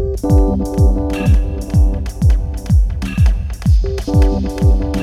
Música